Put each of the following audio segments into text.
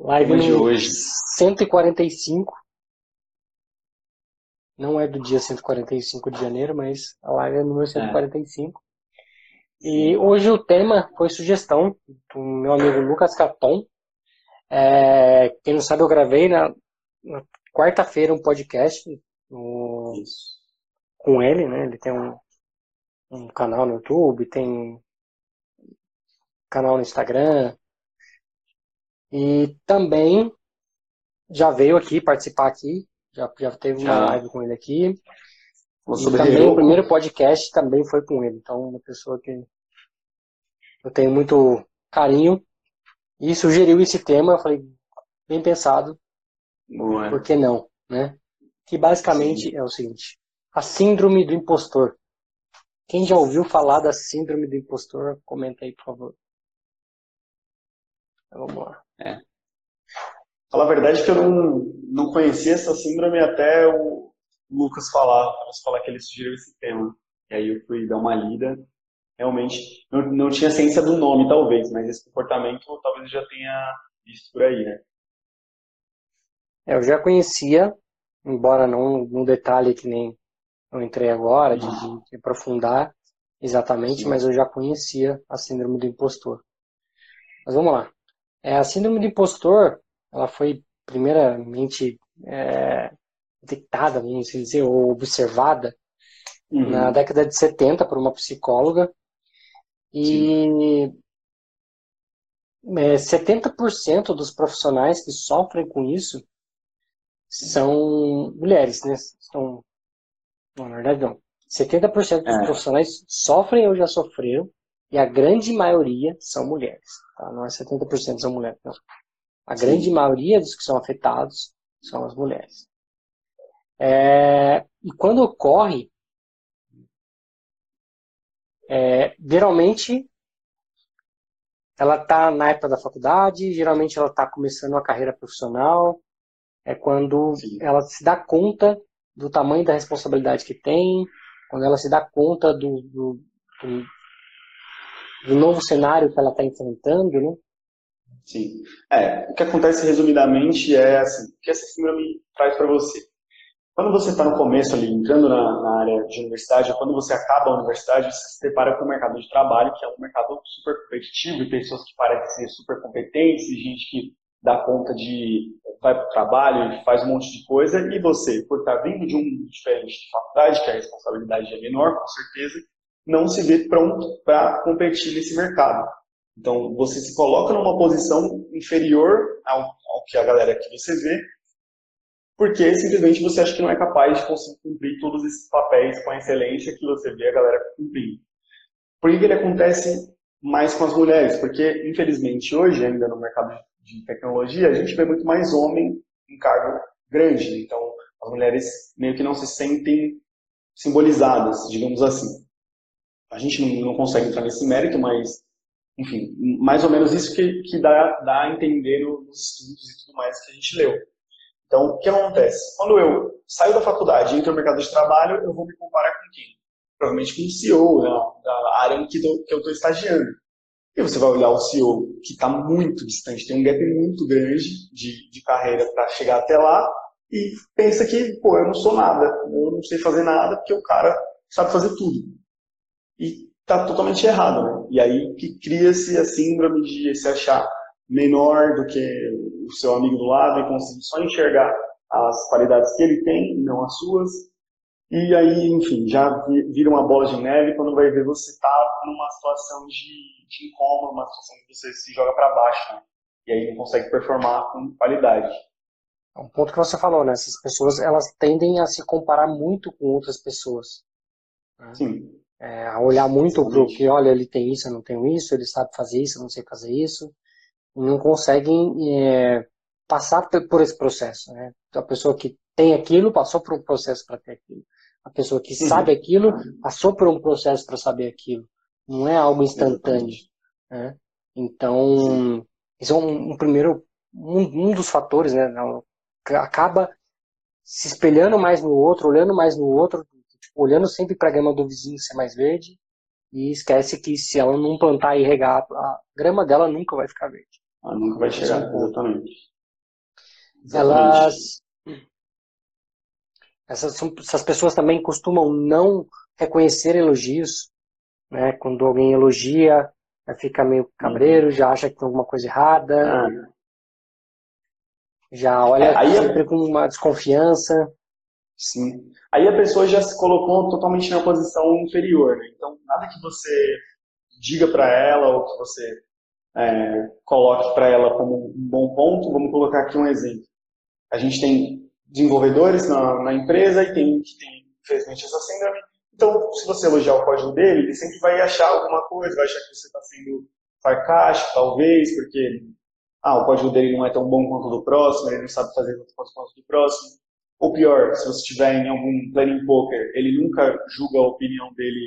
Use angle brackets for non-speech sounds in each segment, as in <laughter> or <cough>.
Live de hoje. 145. Não é do dia 145 de janeiro, mas a live é número 145. É. E hoje o tema foi sugestão do meu amigo Lucas Caton. É, quem não sabe, eu gravei na, na quarta-feira um podcast no, com ele, né? Ele tem um, um canal no YouTube, tem canal no Instagram. E também já veio aqui participar aqui, já, já teve uma live com ele aqui. E também o primeiro podcast também foi com ele. Então, uma pessoa que eu tenho muito carinho. E sugeriu esse tema, eu falei, bem pensado. Boa. Por que não, né? Que basicamente Sim. é o seguinte: a síndrome do impostor. Quem já ouviu falar da síndrome do impostor, comenta aí, por favor. Então, vamos lá. É. Fala a verdade que eu não, não conhecia essa síndrome até o Lucas falar, falar que ele sugeriu esse tema. E aí eu fui dar uma lida. Realmente, não, não tinha ciência do nome, talvez, mas esse comportamento talvez eu já tenha visto por aí, né? É, eu já conhecia, embora não no detalhe que nem eu entrei agora, de, de aprofundar exatamente, Sim. mas eu já conhecia a síndrome do impostor. Mas vamos lá. É, a síndrome do impostor, ela foi primeiramente é, detectada, vamos dizer, ou observada uhum. na década de 70 por uma psicóloga. E é, 70% dos profissionais que sofrem com isso são mulheres, né? São, não, na verdade não. 70% dos é. profissionais sofrem ou já sofreram e a grande maioria são mulheres. Tá? Não é 70% são mulheres, não. A Sim. grande maioria dos que são afetados são as mulheres. É, e quando ocorre, é, geralmente ela está na época da faculdade, geralmente ela está começando uma carreira profissional, é quando Sim. ela se dá conta do tamanho da responsabilidade que tem, quando ela se dá conta do, do, do do novo cenário que ela está enfrentando, né? Sim. É, o que acontece resumidamente é assim, o que essa síndrome traz para você? Quando você está no começo ali, entrando na, na, área de universidade, quando você acaba a universidade, você se depara com o mercado de trabalho, que é um mercado super competitivo, e pessoas que parecem ser super competentes, e gente que dá conta de vai para o trabalho faz um monte de coisa, e você, por estar tá vindo de um diferente de faculdade, que a responsabilidade é menor, com certeza, não se vê pronto para competir nesse mercado. Então, você se coloca numa posição inferior ao, ao, que a galera que você vê, porque simplesmente você acha que não é capaz de conseguir cumprir todos esses papéis com a excelência que você vê a galera cumprir. Por que ele acontece mais com as mulheres? Porque, infelizmente, hoje, ainda no mercado de tecnologia, a gente vê muito mais homem em cargo grande. Então, as mulheres meio que não se sentem simbolizadas, digamos assim. A gente não, não consegue entrar nesse mérito, mas, enfim, mais ou menos isso que, que dá, dá a entender nos estudos e tudo mais que a gente leu. Então, o que acontece? Quando eu saio da faculdade e entro no mercado de trabalho, eu vou me comparar com quem? Provavelmente com o CEO né, da área em que, que eu estou estagiando. E você vai olhar o CEO que está muito distante, tem um gap muito grande de, de carreira para chegar até lá, e pensa que, pô, eu não sou nada, eu não sei fazer nada, porque o cara sabe fazer tudo e está totalmente errado, né? E aí que cria-se a síndrome de se achar menor do que o seu amigo do lado e conseguir só enxergar as qualidades que ele tem, não as suas. E aí, enfim, já vira uma bola de neve quando vai ver você está numa situação de, de incômodo, uma situação que você se joga para baixo, né? E aí não consegue performar com qualidade. É um ponto que você falou, né? Essas pessoas, elas tendem a se comparar muito com outras pessoas. Né? Sim é, a olhar muito para o que, olha, ele tem isso, eu não tenho isso, ele sabe fazer isso, eu não sei fazer isso, e não conseguem é, passar por esse processo. Né? A pessoa que tem aquilo passou por um processo para ter aquilo. A pessoa que uhum. sabe aquilo passou por um processo para saber aquilo. Não é algo instantâneo. Né? Então, isso é um, um primeiro, um, um, dos fatores, né? Acaba se espelhando mais no outro, olhando mais no outro, olhando sempre para a grama do vizinho ser mais verde e esquece que se ela não plantar e regar, a grama dela nunca vai ficar verde. Ela nunca vai chegar, exatamente. exatamente. Elas. Essas, essas pessoas também costumam não reconhecer elogios, né? Quando alguém elogia, fica meio cabreiro, já acha que tem alguma coisa errada, ah. já olha é, sempre com uma desconfiança. Sim. Aí a pessoa já se colocou totalmente na posição inferior, né? Então, nada que você diga para ela ou que você é, coloque para ela como um bom ponto, vamos colocar aqui um exemplo. A gente tem desenvolvedores na, na empresa e tem que tem, infelizmente, essa síndrome. Então, se você elogiar o código dele, ele sempre vai achar alguma coisa, vai achar que você está sendo sarcástico, talvez, porque ah, o código dele não é tão bom quanto o do próximo, ele não sabe fazer tanto quanto o do próximo. Ou pior, se você estiver em algum planning poker, ele nunca julga a opinião dele,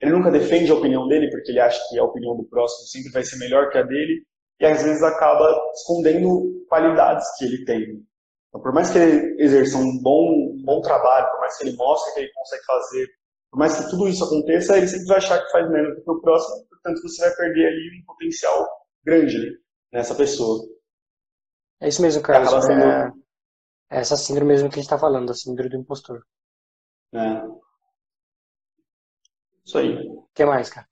ele nunca defende a opinião dele, porque ele acha que a opinião do próximo sempre vai ser melhor que a dele, e às vezes acaba escondendo qualidades que ele tem. Então, por mais que ele exerça um bom, um bom trabalho, por mais que ele mostre que ele consegue fazer, por mais que tudo isso aconteça, ele sempre vai achar que faz menos do que o próximo, portanto você vai perder ali um potencial grande né, nessa pessoa. É isso mesmo, Carlos. Sendo... É, é essa síndrome mesmo que a gente está falando, a síndrome do impostor. É. Isso aí. O que mais, cara?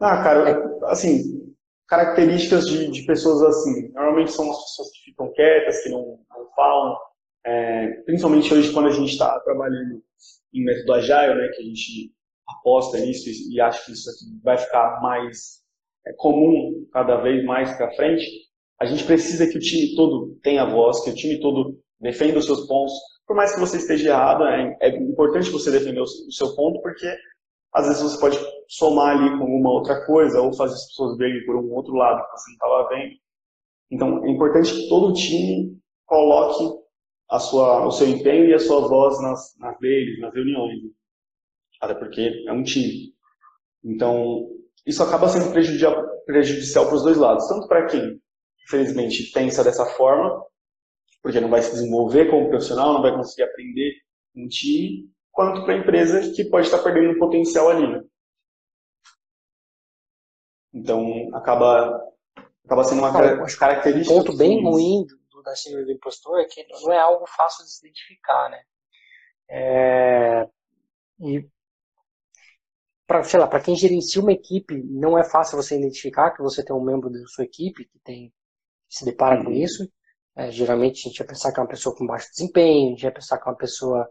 Ah, cara, é... assim, características de, de, pessoas assim. Normalmente são as pessoas que ficam quietas, que não, não falam. É, principalmente hoje, quando a gente está trabalhando em método agile, né, que a gente aposta nisso e, e acha que isso vai ficar mais é, comum cada vez mais para frente, a gente precisa que o time todo tenha voz, que o time todo defenda os seus pontos. Por mais que você esteja errado, é, é importante você defender o, o seu ponto, porque às vezes você pode somar ali com uma outra coisa ou fazer as pessoas verem por um outro lado que você não estava vendo. Então, é importante que todo time coloque a sua, o seu empenho e a sua voz nas, nas deles, nas reuniões. Até porque é um time. Então, isso acaba sendo prejudicial para os dois lados. Tanto para quem, infelizmente, pensa dessa forma, porque não vai se desenvolver como profissional, não vai conseguir aprender um time, quanto para a empresa que pode estar perdendo um potencial ali, né? Então, acaba, acaba sendo uma Cara, característica... Um ponto bem ruim do, da síndrome do impostor é que não é algo fácil de se identificar, né? É, e para sei lá, para quem gerencia uma equipe, não é fácil você identificar que você tem um membro da sua equipe que tem se depara com uhum. isso. É, geralmente a gente vai pensar que é uma pessoa com baixo desempenho, a gente vai pensar que é uma pessoa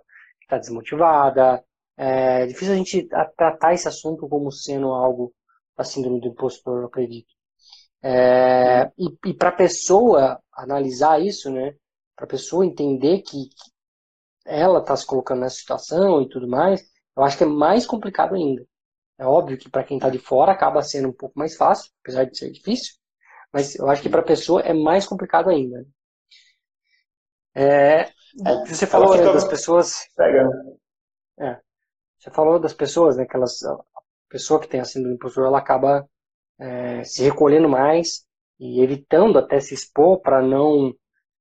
está desmotivada. É difícil a gente tratar esse assunto como sendo algo da síndrome do impostor, eu acredito. É, e e para a pessoa analisar isso, né, para a pessoa entender que, que ela está se colocando nessa situação e tudo mais, eu acho que é mais complicado ainda. É óbvio que para quem está de fora acaba sendo um pouco mais fácil, apesar de ser difícil, mas eu acho que para a pessoa é mais complicado ainda. É, é, você falou né, das pessoas. Pega. É, você falou das pessoas, né? Que elas, a pessoa que tem a síndrome do impostor, ela acaba é, se recolhendo mais e evitando até se expor para não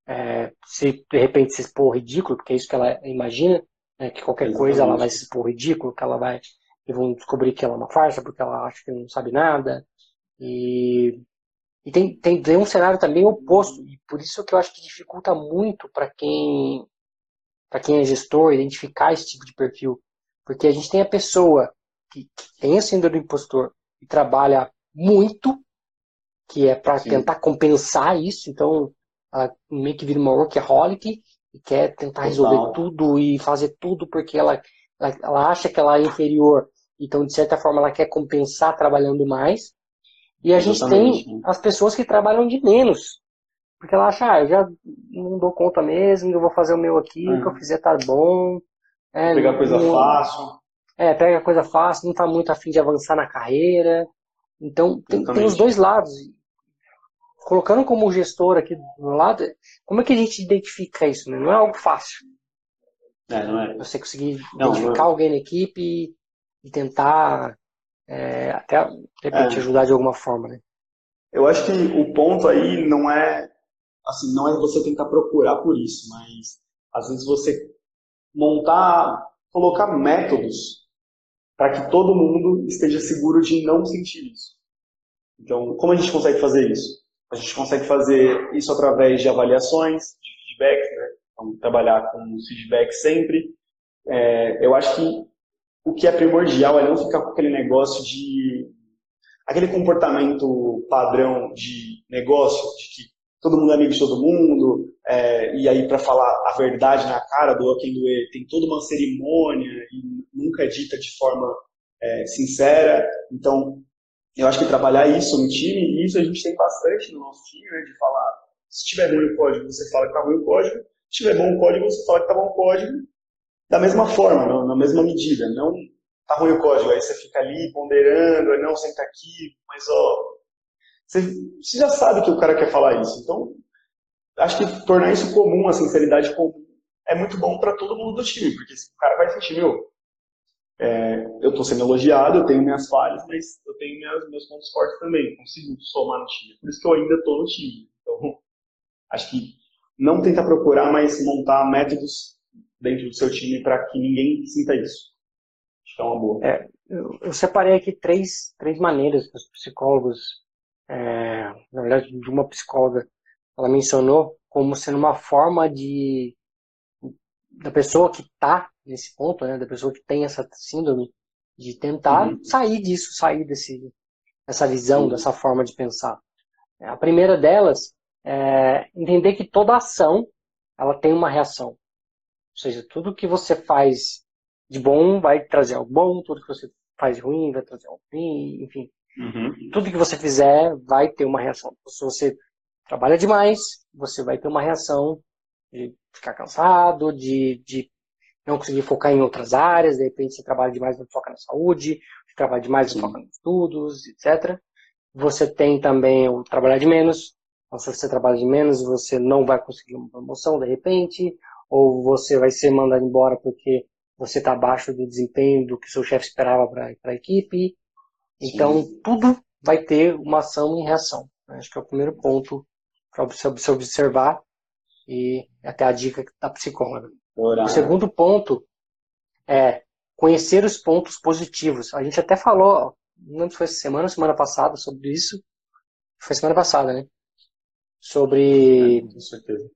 é, se de repente se expor ridículo, porque é isso que ela imagina, né, que qualquer Exatamente. coisa ela vai se expor ridículo, que ela vai e vão descobrir que ela é uma farsa porque ela acha que não sabe nada e e tem, tem, tem um cenário também oposto, e por isso que eu acho que dificulta muito para quem, para quem é gestor identificar esse tipo de perfil. Porque a gente tem a pessoa que, que tem a síndrome do impostor e trabalha muito, que é para tentar compensar isso, então ela meio que vira uma workaholic e quer tentar resolver tudo e fazer tudo porque ela, ela, ela acha que ela é inferior. Então, de certa forma, ela quer compensar trabalhando mais. E a Exatamente. gente tem as pessoas que trabalham de menos. Porque ela acha, ah, eu já não dou conta mesmo, eu vou fazer o meu aqui, o que eu uhum. fizer tá bom. É, Pegar coisa não, fácil. É, pega coisa fácil, não tá muito afim de avançar na carreira. Então, tem, tem os dois lados. Colocando como gestor aqui do lado, como é que a gente identifica isso? Né? Não é algo fácil. É, não é. Você conseguir não, identificar não é. alguém na equipe e tentar é, até de repente é. ajudar de alguma forma, né? Eu acho que o ponto aí não é assim, não é você tentar procurar por isso, mas às vezes você montar, colocar métodos para que todo mundo esteja seguro de não sentir isso. Então, como a gente consegue fazer isso? A gente consegue fazer isso através de avaliações, de feedbacks, né? Então, trabalhar com feedback sempre. É, eu acho que o que é primordial é não ficar com aquele negócio de. aquele comportamento padrão de negócio, de que todo mundo é amigo de todo mundo, é, e aí para falar a verdade na cara do quem doer, tem toda uma cerimônia e nunca é dita de forma é, sincera. Então, eu acho que trabalhar isso no time, isso a gente tem bastante no nosso time, né, de falar, se tiver ruim o código, você fala que tá ruim o código, se tiver bom o código, você fala que tá bom o código, da mesma forma, na mesma medida, não tá ruim o código, aí você fica ali ponderando, aí não, senta aqui, mas ó, você, você já sabe que o cara quer falar isso. Então, acho que tornar isso comum, a sinceridade comum, é muito bom para todo mundo do time, porque o cara vai sentir, meu, é, eu estou sendo elogiado, eu tenho minhas falhas, mas eu tenho minhas, meus pontos fortes também, consigo somar no time. Por isso que eu ainda estou no time. Então, acho que não tentar procurar, mas montar métodos dentro do seu time para que ninguém sinta isso. Acho que é uma boa. É, eu, eu separei aqui três, três maneiras que os psicólogos é, na verdade, de uma psicóloga, ela mencionou como sendo uma forma de da pessoa que está nesse ponto, né, da pessoa que tem essa síndrome, de tentar uhum. sair disso, sair desse, dessa visão, uhum. dessa forma de pensar. A primeira delas é entender que toda ação ela tem uma reação. Ou seja, tudo que você faz de bom vai trazer algo bom, tudo que você faz de ruim vai trazer algo ruim, enfim. Uhum. Tudo que você fizer vai ter uma reação. Se você trabalha demais, você vai ter uma reação de ficar cansado, de, de não conseguir focar em outras áreas, de repente você trabalha demais, não foca na saúde, você trabalha demais, não foca nos estudos, etc. Você tem também o trabalhar de menos, então, se você trabalha de menos, você não vai conseguir uma promoção de repente, ou você vai ser mandado embora porque você está abaixo do desempenho do que seu chefe esperava para a equipe, então, Sim. tudo vai ter uma ação e reação. Acho que é o primeiro ponto para você observar e até a dica da psicóloga. O segundo ponto é conhecer os pontos positivos. A gente até falou, não lembro se foi essa semana ou semana passada sobre isso. Foi semana passada, né? Sobre. É, com certeza.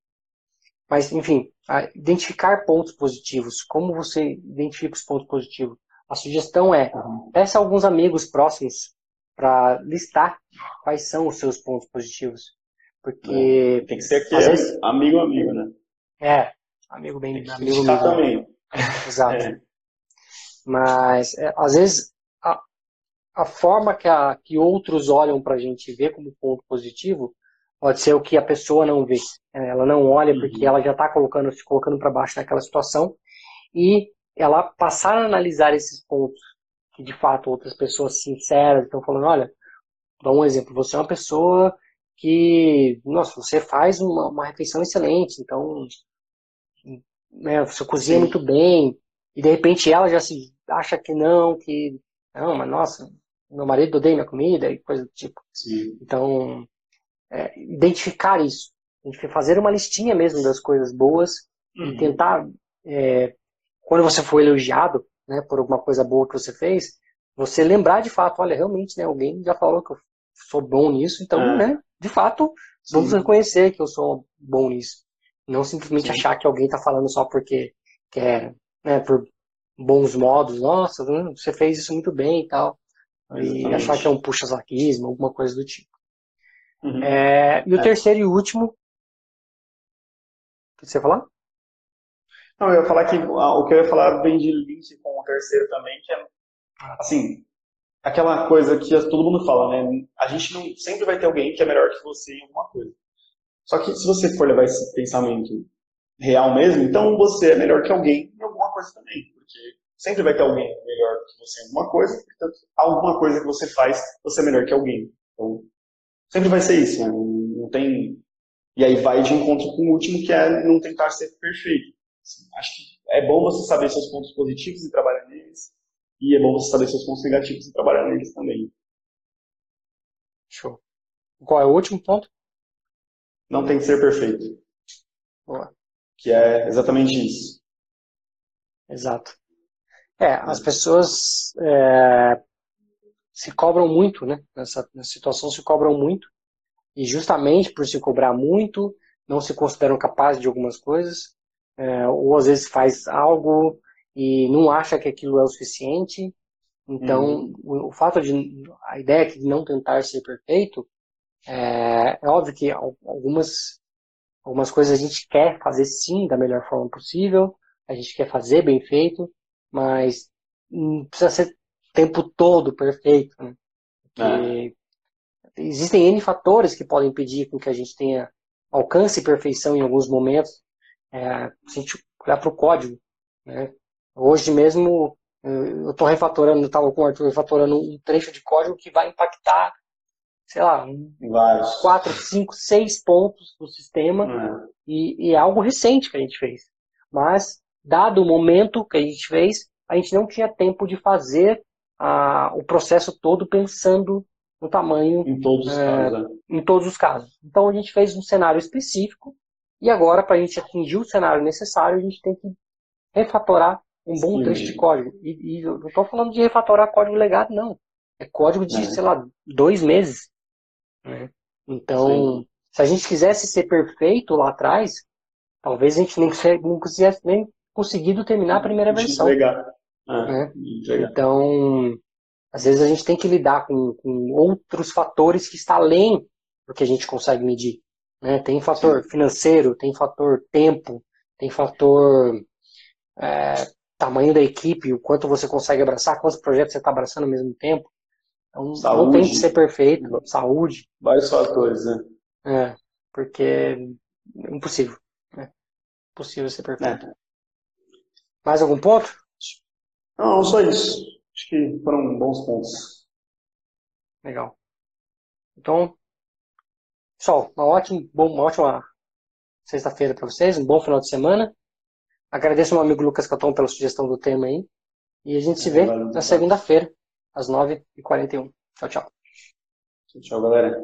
Mas, enfim, identificar pontos positivos. Como você identifica os pontos positivos? A sugestão é, peça alguns amigos próximos para listar quais são os seus pontos positivos. Porque. É, tem que ser aqui, vezes, amigo, amigo, né? É, amigo bem. Tem amigo amigo. também. <laughs> Exato. É. Mas, é, às vezes, a, a forma que, a, que outros olham para a gente ver como ponto positivo pode ser o que a pessoa não vê. É, ela não olha porque uhum. ela já está colocando, se colocando para baixo naquela situação e ela passar a analisar esses pontos que de fato outras pessoas sinceras estão falando, olha, dá um exemplo, você é uma pessoa que, nossa, você faz uma, uma refeição excelente, então né, você cozinha Sim. muito bem, e de repente ela já se acha que não, que não, mas nossa, meu marido odeia minha comida e coisa do tipo. Sim. Então, é, identificar isso, fazer uma listinha mesmo das coisas boas uhum. e tentar é, quando você for elogiado né, por alguma coisa boa que você fez, você lembrar de fato, olha, realmente, né, alguém já falou que eu sou bom nisso, então, é. né, de fato, Sim. vamos reconhecer que eu sou bom nisso. Não simplesmente Sim. achar que alguém está falando só porque quer, né, por bons modos, nossa, hum, você fez isso muito bem e tal. E achar que é um puxa-saquismo, alguma coisa do tipo. Uhum. É, e o é. terceiro e último. O que você ia falar? Não, eu ia falar que o que eu ia falar vem de link com o terceiro também, que é, assim, aquela coisa que todo mundo fala, né? A gente não sempre vai ter alguém que é melhor que você em alguma coisa. Só que se você for levar esse pensamento real mesmo, então você é melhor que alguém em alguma coisa também, porque sempre vai ter alguém melhor que você em alguma coisa, portanto, alguma coisa que você faz, você é melhor que alguém. Então, sempre vai ser isso, né? Não tem e aí vai de encontro com o último, que é não tentar ser perfeito. Assim, acho que é bom você saber seus pontos positivos e trabalhar neles, e é bom você saber seus pontos negativos e trabalhar neles também. Show. Qual é o último ponto? Não tem que ser perfeito. Boa. Que é exatamente isso. Exato. É, as pessoas é, se cobram muito, né? Nessa, nessa situação se cobram muito. E justamente por se cobrar muito, não se consideram capazes de algumas coisas, é, ou às vezes faz algo e não acha que aquilo é o suficiente. Então, uhum. o, o, fato de a ideia de não tentar ser perfeito é, é óbvio que algumas algumas coisas a gente quer fazer sim da melhor forma possível, a gente quer fazer bem feito, mas não precisa ser tempo todo perfeito. Né? É. Existem N fatores que podem impedir com que a gente tenha alcance perfeição em alguns momentos. É, se a gente olhar para o código, né? hoje mesmo eu estou refatorando, estava com o Arthur refatorando um trecho de código que vai impactar, sei lá, Vários. quatro, cinco, seis pontos do sistema é. e, e é algo recente que a gente fez. Mas, dado o momento que a gente fez, a gente não tinha tempo de fazer a, o processo todo pensando no tamanho. Em todos os é, casos. Né? Em todos os casos. Então a gente fez um cenário específico e agora, para a gente atingir o cenário necessário, a gente tem que refatorar um bom Sim. trecho de código. E, e eu não estou falando de refatorar código legado, não. É código de, é. sei lá, dois meses. Né? Então, Sim. se a gente quisesse ser perfeito lá atrás, talvez a gente nem, não quisesse nem conseguido terminar a primeira versão. Ah, né? Então, às vezes a gente tem que lidar com, com, outros fatores que estão além do que a gente consegue medir. Né? Tem fator Sim. financeiro, tem fator tempo, tem fator é, tamanho da equipe, o quanto você consegue abraçar, quantos projetos você está abraçando ao mesmo tempo. Então, saúde. não tem que ser perfeito, saúde. Vários fatores, né? É, porque é impossível. Né? Impossível ser perfeito. É. Mais algum ponto? Não, só isso. Acho que foram bons pontos. Legal. Então, pessoal, uma ótima, uma ótima sexta-feira para vocês, um bom final de semana. Agradeço ao meu amigo Lucas Caton pela sugestão do tema aí. E a gente se vê na segunda-feira, às 9h41. Tchau, tchau. Tchau, tchau, galera.